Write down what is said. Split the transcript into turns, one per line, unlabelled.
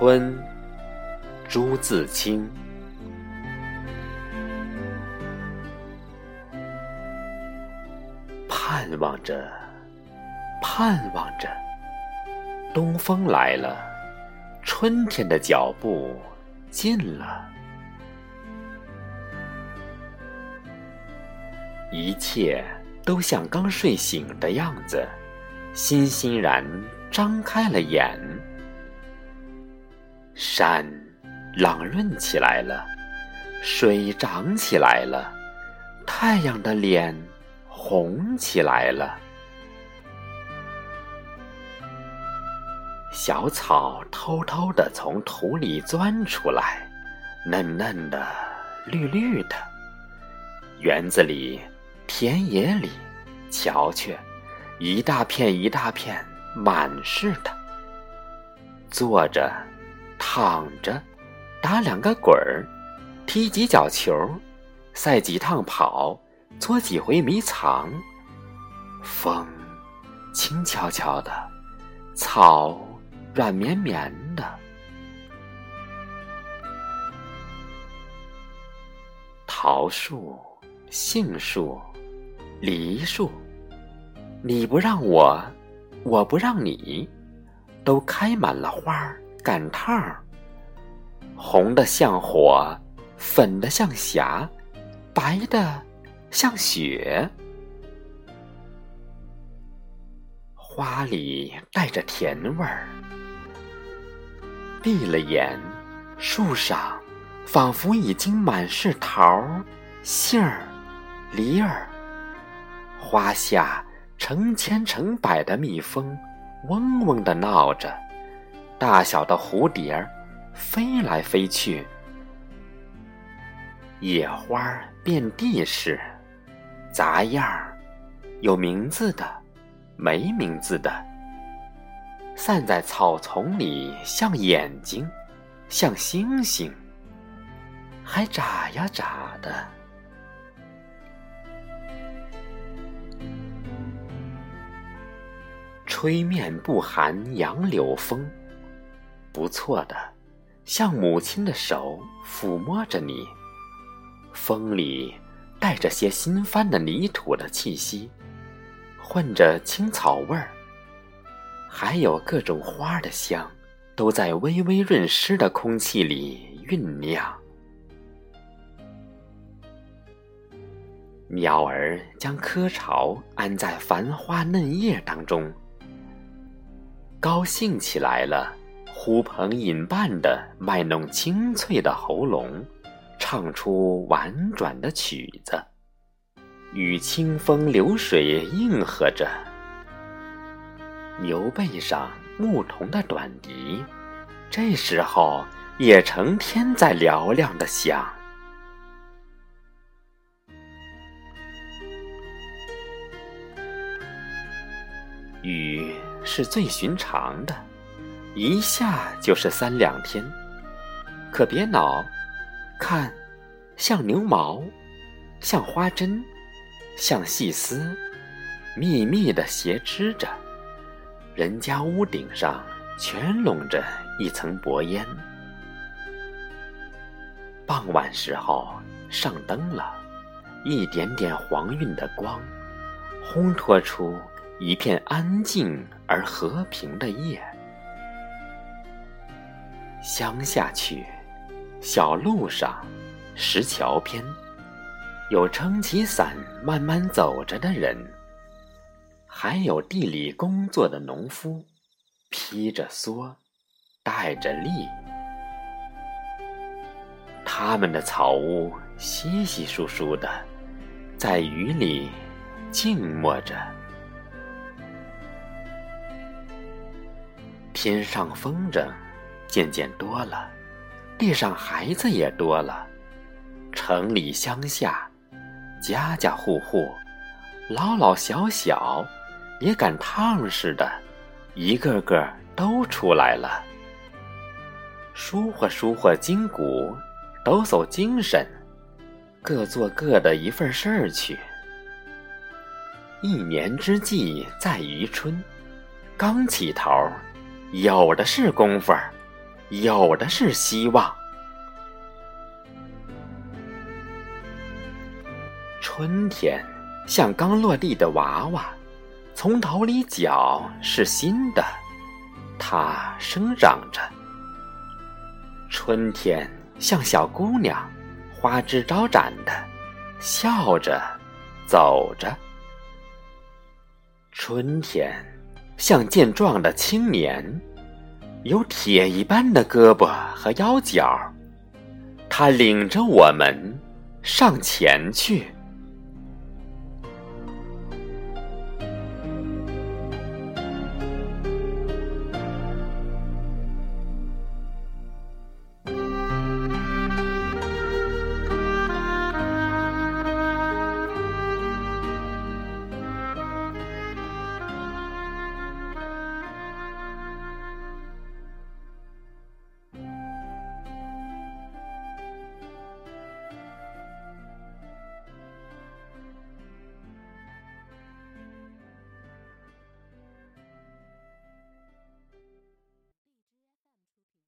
春，朱自清。盼望着，盼望着，东风来了，春天的脚步近了，一切都像刚睡醒的样子，欣欣然张开了眼。山朗润起来了，水涨起来了，太阳的脸红起来了。小草偷偷的从土里钻出来，嫩嫩的，绿绿的。园子里、田野里，瞧去，一大片一大片，满是的。坐着。躺着，打两个滚儿，踢几脚球，赛几趟跑，捉几回迷藏。风轻悄悄的，草软绵绵的。桃树、杏树、梨树，你不让我，我不让你，都开满了花儿。赶趟儿，红的像火，粉的像霞，白的像雪。花里带着甜味儿，闭了眼，树上仿佛已经满是桃、杏儿、梨儿。花下成千成百的蜜蜂，嗡嗡的闹着。大小的蝴蝶飞来飞去，野花遍地是，杂样儿，有名字的，没名字的，散在草丛里，像眼睛，像星星，还眨呀眨的。吹面不寒杨柳风。不错的，像母亲的手抚摸着你，风里带着些新翻的泥土的气息，混着青草味儿，还有各种花的香，都在微微润湿的空气里酝酿。鸟儿将窠巢安在繁花嫩叶当中，高兴起来了。呼朋引伴的卖弄清脆的喉咙，唱出婉转的曲子，与清风流水应和着。牛背上牧童的短笛，这时候也成天在嘹亮的响。雨是最寻常的。一下就是三两天，可别恼，看，像牛毛，像花针，像细丝，密密的斜织着。人家屋顶上全笼着一层薄烟。傍晚时候上灯了，一点点黄晕的光，烘托出一片安静而和平的夜。乡下去，小路上，石桥边，有撑起伞慢慢走着的人，还有地里工作的农夫，披着蓑，带着笠。他们的草屋稀稀疏疏的，在雨里静默着。天上风筝。渐渐多了，地上孩子也多了，城里乡下，家家户户，老老小小，也赶趟似的，一个个都出来了，舒活舒活筋骨，抖擞精神，各做各的一份事儿去。一年之计在于春，刚起头，有的是功夫。有的是希望。春天像刚落地的娃娃，从头里脚是新的，它生长着。春天像小姑娘，花枝招展的，笑着走着。春天像健壮的青年，有铁一般的胳膊和腰脚，他领着我们上前去。